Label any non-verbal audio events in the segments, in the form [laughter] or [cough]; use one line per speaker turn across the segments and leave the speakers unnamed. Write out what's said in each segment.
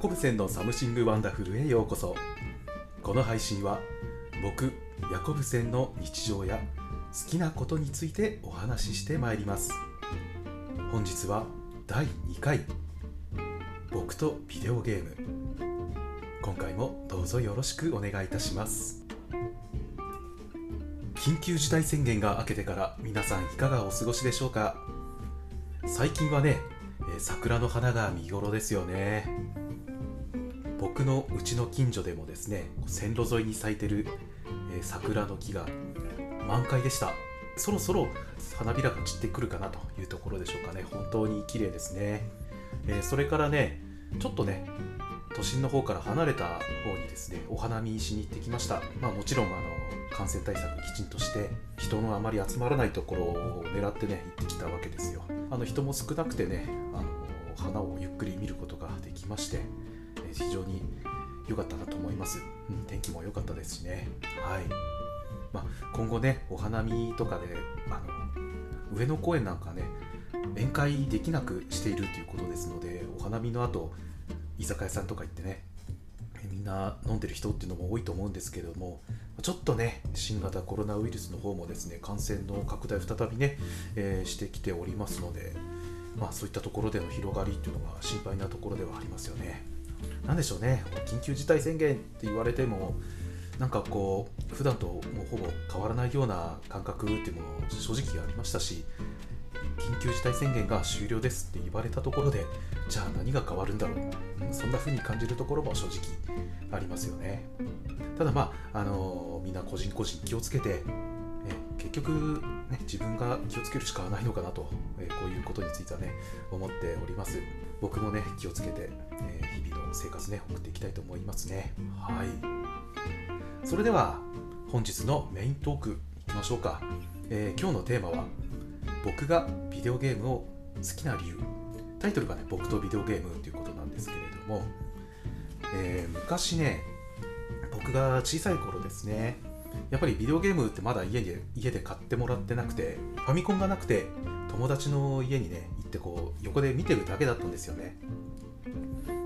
ヤコブセンの Something Wonderful へようこそ。この配信は僕ヤコブセンの日常や好きなことについてお話ししてまいります。本日は第2回。僕とビデオゲーム。今回もどうぞよろしくお願いいたします。緊急事態宣言が明けてから皆さんいかがお過ごしでしょうか？最近はねえ桜の花が見頃ですよね。僕のうちの近所でもですね線路沿いに咲いてる、え桜の木が満開でした。そろそろ花びらが散ってくるかなというところでしょうかね。本当に綺麗ですね、えそれからねちょっとね都心の方から離れた方にですねお花見しに行ってきました。まあもちろんあの感染対策きちんとして人のあまり集まらないところを狙ってね行ってきたわけですよ。あの人も少なくてねあの花をゆっくり見ることができまして非常に良かったなと思います、うん、天気も良かったですしね。はい、まあ、今後ねお花見とかであの上野公園なんかね宴会できなくしているということですのでお花見の後居酒屋さんとか行ってねみんな飲んでる人っていうのも多いと思うんですけれどもちょっとね新型コロナウイルスの方もですね感染の拡大再びね、えーしてきておりますのでまあそういったところでの広がりっていうのが心配なところではありますよね。なんでしょうね。緊急事態宣言って言われてもなんかこう普段ともうほぼ変わらないような感覚っていうも正直ありましたし緊急事態宣言が終了ですって言われたところでじゃあ何が変わるんだろう、そんな風に感じるところも正直ありますよね。ただまあ、あのみんな個人個人気をつけて、結局、ね、自分が気をつけるしかないのかなと、えこういうことについてはね思っております。僕もね気をつけて、え日々の生活ね送っていきたいと思いますね。はい。それでは本日のメイントークいきましょうか、えー今日のテーマは僕がビデオゲームを好きな理由。タイトルがね僕とビデオゲームということなんですけれども、えー昔ね僕が小さい頃ですね。やっぱりビデオゲームってまだ家で家で買ってもらってなくてファミコンがなくて友達の家にねってこう横で見てるだけだったんですよね。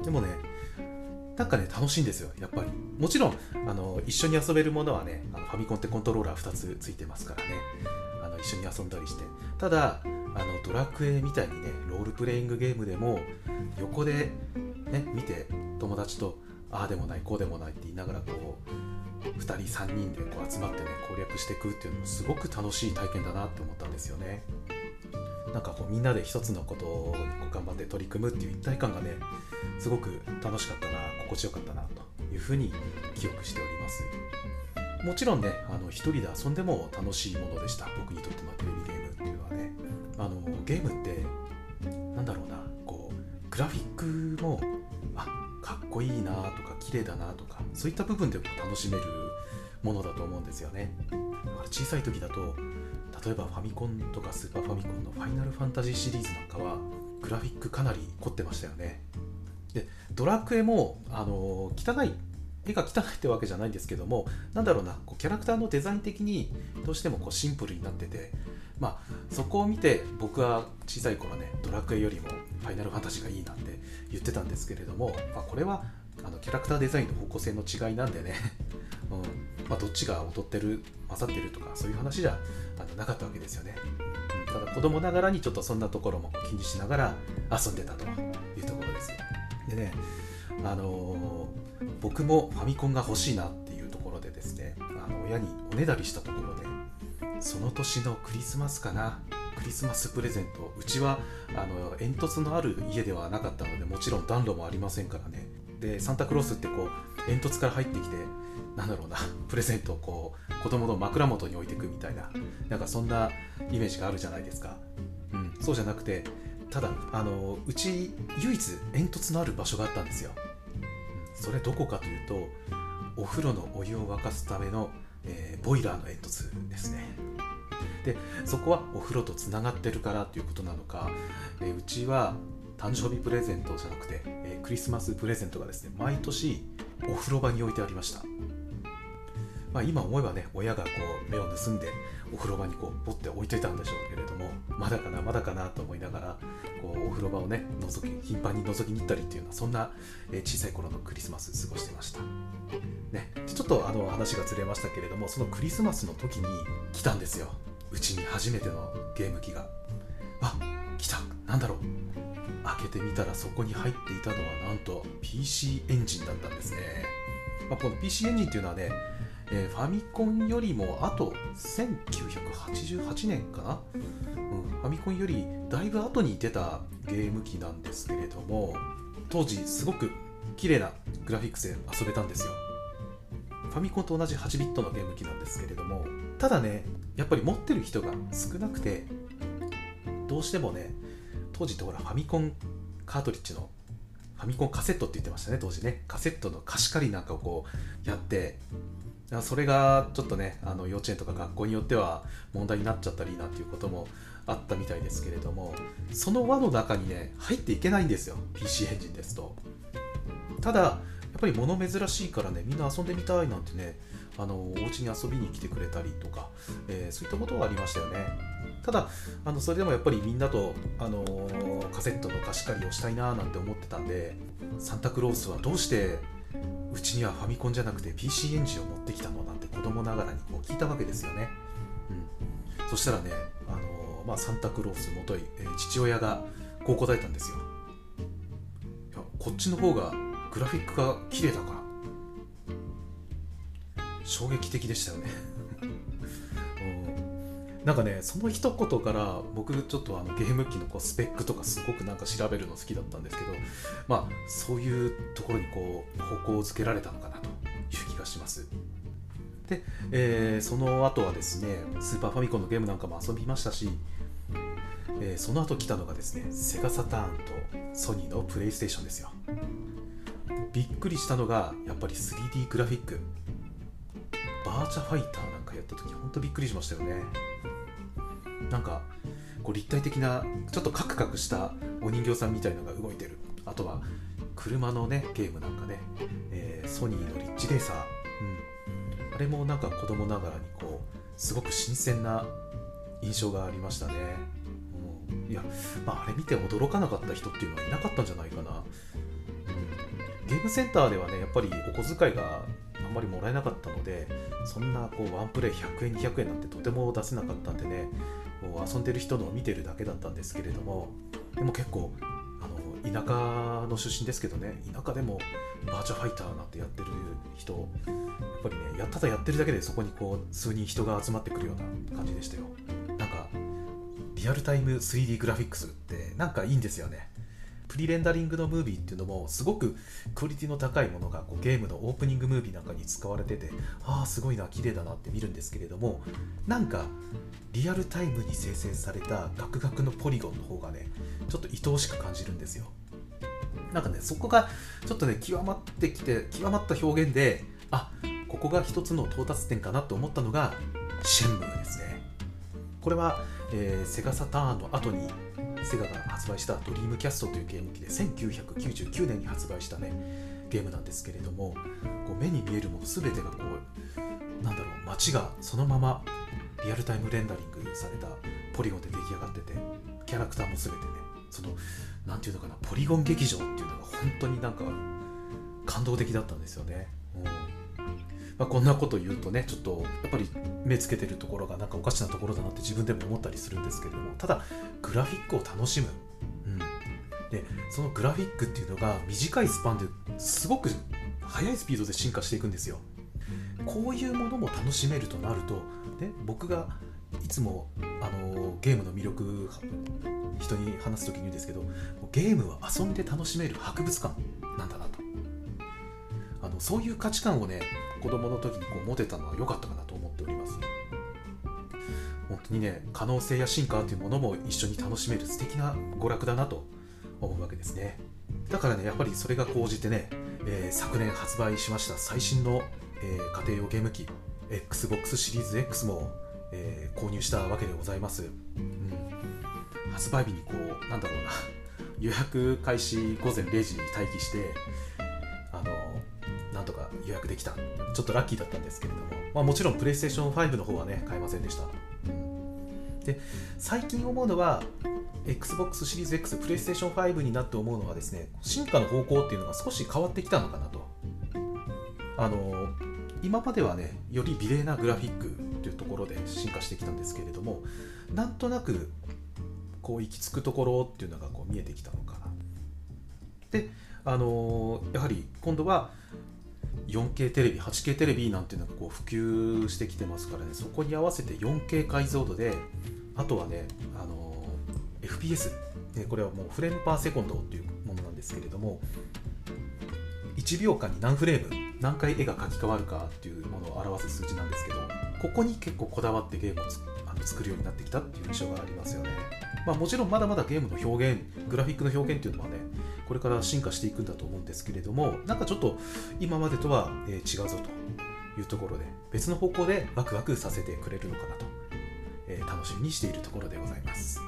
でもねなんかね楽しいんですよやっぱり。もちろんあの一緒に遊べるものはねあのファミコンってコントローラー2つついてますからね。あの一緒に遊んだりして。ただあのドラクエみたいにねロールプレイングゲームでも横でね見て友達とああでもないこうでもないって言いながらこう2人3人でこう集まってね攻略していくっていうのもすごく楽しい体験だなって思ったんですよね。なんかこうみんなで一つのことをこう頑張って取り組むっていう一体感がねすごく楽しかったな心地よかったなというふうに記憶しております。もちろんねあの一人で遊んでも楽しいものでした。僕にとってのテレビゲームっていうのはね。あのゲームってなんだろうなこうグラフィックもあかっこいいなとか綺麗だなとかそういった部分でも楽しめるものだと思うんですよね。小さい時だと例えばファミコンとかスーパーファミコンのファイナルファンタジーシリーズなんかはグラフィックかなり凝ってましたよね。でドラクエもあの汚い絵が汚いってわけじゃないんですけどもなんだろうなこうキャラクターのデザイン的にどうしてもこうシンプルになっててまあそこを見て僕は小さい頃ねドラクエよりもファイナルファンタジーがいいなんて言ってたんですけれども、まあ、これはあのキャラクターデザインの方向性の違いなんでね、[laughs] うん。まあ、どっちが劣ってる勝ってるとかそういう話じゃあのなかったわけですよね、ただ子供ながらにちょっとそんなところも気にしながら遊んでたというところです。でねあのー僕もファミコンが欲しいなっていうところでですねあの親におねだりしたところでその年のクリスマスかなクリスマスプレゼントうちはあの煙突のある家ではなかったのでもちろん暖炉もありませんからね。でサンタクロースってこう煙突から入ってきてなんだろうなプレゼントをこう子供の枕元に置いていくみたいななんかそんなイメージがあるじゃないですか、うん、そうじゃなくてただあのうち唯一煙突のある場所があったんですよ。それどこかというとお風呂のお湯を沸かすための、えーボイラーの煙突ですね。でそこはお風呂とつながってるからということなのか、えーうちは誕生日プレゼントじゃなくて、えークリスマスプレゼントがですね毎年お風呂場に置いてありました。まあ、今思えばね親がこう目を盗んでお風呂場にこうポッて置いといたんでしょうけれどもまだかなまだかなと思いながらこうお風呂場をね覗き頻繁に覗きに行ったりっていうようなそんな、小さい頃のクリスマス過ごしてました、ね、ちょっとあの話がずれましたけれどもそのクリスマスの時に来たんですよ。うちに初めてのゲーム機が。あ来た。なんだろう。開けてみたらそこに入っていたのはなんと PC エンジンだったんですね、まあ、この PC エンジンっていうのはねえー、ファミコンよりもあと1988年かな、うん、ファミコンよりだいぶ後に出たゲーム機なんですけれども当時すごく綺麗なグラフィックスで遊べたんですよ。ファミコンと同じ8ビットのゲーム機なんですけれどもただねやっぱり持ってる人が少なくてどうしてもね当時ってほらファミコンカートリッジのファミコンカセットって言ってましたね当時ね。カセットの貸し借りなんかをこうやってそれがちょっとねあの幼稚園とか学校によっては問題になっちゃったりなんていうこともあったみたいですけれどもその輪の中にね入っていけないんですよ PC エンジンですと。ただやっぱり物珍しいからねみんな遊んでみたいなんてねあのお家に遊びに来てくれたりとか、えー、そういったことがありましたよね。ただあのそれでもやっぱりみんなと、あのー、カセットの貸し借りをしたいななんて思ってたんでサンタクロースはどうしてうちにはファミコンじゃなくて PC エンジンを持ってきたのなんて子供ながらにこう聞いたわけですよね、うん、そしたらね、あのー、まあ、サンタクロースもとい、えー、父親がこう答えたんですよ。いやこっちの方がグラフィックが綺麗だから衝撃的でしたよね。なんかねその一言から僕ちょっとあのゲーム機のこうスペックとかすごくなんか調べるの好きだったんですけどまあそういうところにこう方向づけられたのかなという気がします。で、えー、その後はですねスーパーファミコンのゲームなんかも遊びましたし、えー、その後来たのがですねセガサターンとソニーのプレイステーションですよ。びっくりしたのがやっぱり 3D グラフィック。バーチャファイターなんかやった時ほんとびっくりしましたよね。なんかこう立体的なちょっとカクカクしたお人形さんみたいのが動いてる。あとは車のねゲームなんかね、えー、ソニーのリッチレーサー、うん、あれもなんか子供ながらにこうすごく新鮮な印象がありましたね、うん、いや、まあ、あれ見て驚かなかった人っていうのはいなかったんじゃないかな、うん、ゲームセンターではねやっぱりお小遣いがあんまりもらえなかったのでそんなこうワンプレイ100円200円なんてとても出せなかったんでねこう遊んでる人のを見てるだけだったんですけれどもでも結構あの田舎の出身ですけどね田舎でもバーチャファイターなんてやってる人やっぱりねやただやってるだけでそこにこう数人人が集まってくるような感じでしたよ。なんかリアルタイム 3D グラフィックスってなんかいいんですよね。プリレンダリングのムービーっていうのもすごくクオリティの高いものがこうゲームのオープニングムービーなんかに使われててああすごいな綺麗だなって見るんですけれどもなんかリアルタイムに生成されたガクガクのポリゴンの方がねちょっと愛おしく感じるんですよ。なんかねそこがちょっとね極まってきて極まった表現であここが一つの到達点かなと思ったのがシェンムーですね。これは、えー、セガサターンの後にセガが発売したドリームキャストというゲーム機で1999年に発売したねゲームなんですけれどもこう目に見えるもの全てがこうなんだろう街がそのままリアルタイムレンダリングされたポリゴンで出来上がっててキャラクターも全てねその何ていうのかなポリゴン劇場っていうのが本当になんか感動的だったんですよね。うんまあ、こんなこと言うとねちょっとやっぱり目つけてるところがなんかおかしなところだなって自分でも思ったりするんですけれどもただグラフィックを楽しむ、うん、でそのグラフィックっていうのが短いスパンですごく速いスピードで進化していくんですよ。こういうものも楽しめるとなると、ね、僕がいつもあのゲームの魅力人に話す時に言うんですけどゲームは遊んで楽しめる博物館なんだなと。あのそういう価値観をね子供の時にこう持てたのは良かったかなと思っております。本当にね可能性や進化というものも一緒に楽しめる素敵な娯楽だなと思うわけですね。だからねやっぱりそれが高じてね、えー、昨年発売しました最新の、えー、家庭用ゲーム機 XBOX シリーズ X も、えー、購入したわけでございます、うん、発売日にこうなんだろうな予約開始午前0時に待機してできたちょっとラッキーだったんですけれども、まあ、もちろんプレイステーション5の方はね買えませんでした、で最近思うのは XBOX シリーズ X、PlayStation 5になって思うのはですね、進化の方向っていうのが少し変わってきたのかなと。あの今まではね、より美麗なグラフィックというところで進化してきたんですけれども、なんとなくこう行き着くところっていうのがこう見えてきたのかな。で、あのやはり今度は 4K テレビ、8K テレビなんていうのがこう普及してきてますからね、そこに合わせて 4K 解像度で、あとはね、あの FPS、ね、これはもうフレームパーセコンドっていうものなんですけれども、1秒間に何フレーム、何回絵が描き換わるかっていうものを表す数字なんですけど、ここに結構こだわってゲームをあの作るようになってきたっていう印象がありますよね。まあ、もちろんまだまだゲームの表現、グラフィックの表現っていうのはね、これから進化していくんだと思うんですけれども、なんかちょっと今までとは、違うぞというところで、別の方向でワクワクさせてくれるのかなと、え、楽しみにしているところでございます。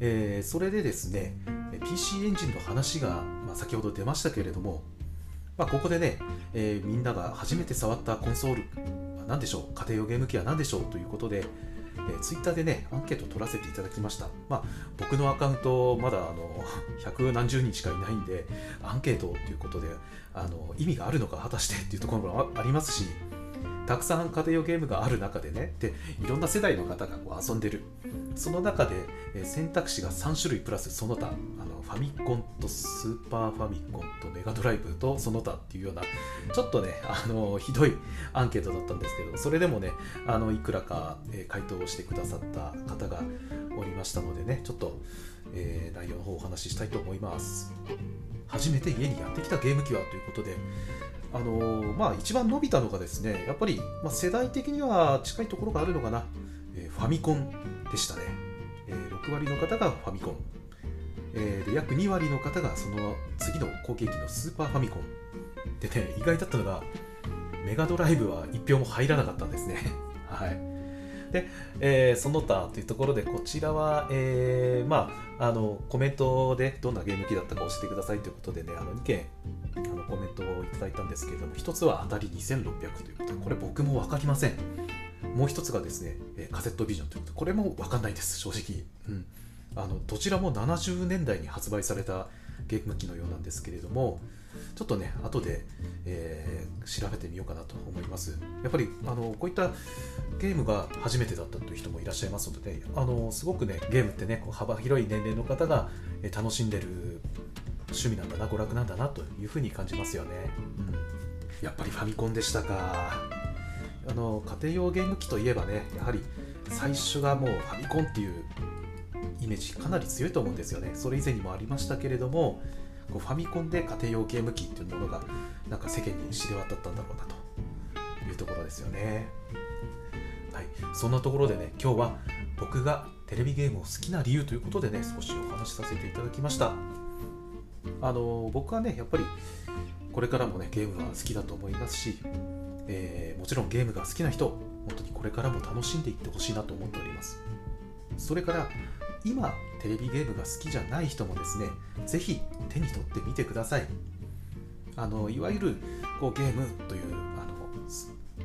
え、それでですね PC エンジンの話が、ま、先ほど出ましたけれども、まあ、ここでね、えー、みんなが初めて触ったコンソール、ま、何でしょう家庭用ゲーム機は何でしょうということで、えー、ツイッターでねアンケート取らせていただきました、まあ、僕のアカウントまだあの [laughs] 百何十人しかいないんでアンケートということであの意味があるのか果たしてっていうところもありますしたくさん家庭用ゲームがある中でねでいろんな世代の方がこう遊んでる。その中で、え選択肢が3種類プラスその他あのファミコンとスーパーファミコンとメガドライブとその他っていうようなちょっとねあのひどいアンケートだったんですけどそれでもねあのいくらか、え回答をしてくださった方がおりましたのでねちょっと、えー、内容の方をお話ししたいと思います初めて家にやってきたゲーム機はということであのー、まあ、一番伸びたのがですね、やっぱり、まあ、世代的には近いところがあるのかな、えー、ファミコンでしたね、えー、6割の方がファミコン、えー、で約2割の方がその次の後継機のスーパーファミコンでね、意外だったのが、メガドライブは1票も入らなかったんですね。[laughs] はい。で、えー、その他というところで、こちらは、えー、まあ、あの、コメントでどんなゲーム機だったか教えてくださいということでね、あの2件あのコメントをいただいたんですけれども、1つは当たり2600ということで、これ僕も分かりません。もう1つがですね、カセットビジョンということで、これも分かんないです、正直。うん、あのどちらも70年代に発売されたゲーム機のようなんですけれども、ちょっとね、後で、えー、調べてみようかなと思います。やっぱりあのこういったゲームが初めてだったという人もいらっしゃいますので、あのすごくね、ゲームってね、幅広い年齢の方が楽しんでる趣味なんだな娯楽なんだなというふうに感じますよね、うん、やっぱりファミコンでしたか。あの家庭用ゲーム機といえばねやはり最初がもうファミコンっていうイメージかなり強いと思うんですよね。それ以前にもありましたけれどもこうファミコンで家庭用ゲーム機っていうものがなんか世間に知れ渡ったんだろうなと。いうところですよね。はい。そんなところでね今日は僕がテレビゲームを好きな理由ということでね少しお話しさせていただきました。あの僕はねやっぱりこれからもねゲームは好きだと思いますし、えー、もちろんゲームが好きな人本当にこれからも楽しんでいってほしいなと思っております。それから今テレビゲームが好きじゃない人もですね是非手に取ってみてください。あのいわゆるこうゲームというあの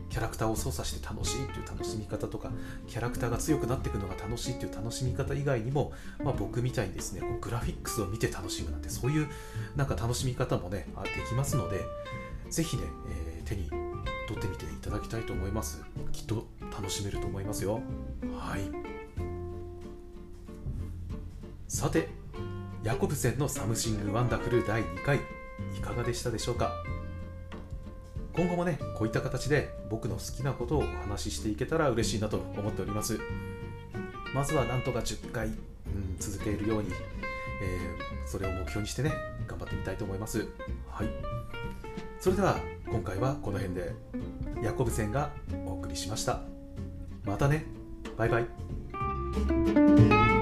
キャラクターを操作して楽しいという楽しみ方とかキャラクターが強くなっていくのが楽しいという楽しみ方以外にも、まあ、僕みたいにですねこうグラフィックスを見て楽しむなんてそういうなんか楽しみ方もねできますのでぜひね、えー、手に取ってみていただきたいと思います。きっと楽しめると思いますよ。はい。さてヤコブセンの Something Wonderful 第2回いかがでしたでしょうか？今後もねこういった形で僕の好きなことをお話ししていけたら嬉しいなと思っております。まずはなんとか10回、うん、続けるように、えー、それを目標にしてね頑張ってみたいと思います。はい。それでは今回はこの辺でヤコブセンがお送りしました。またね。バイバイ。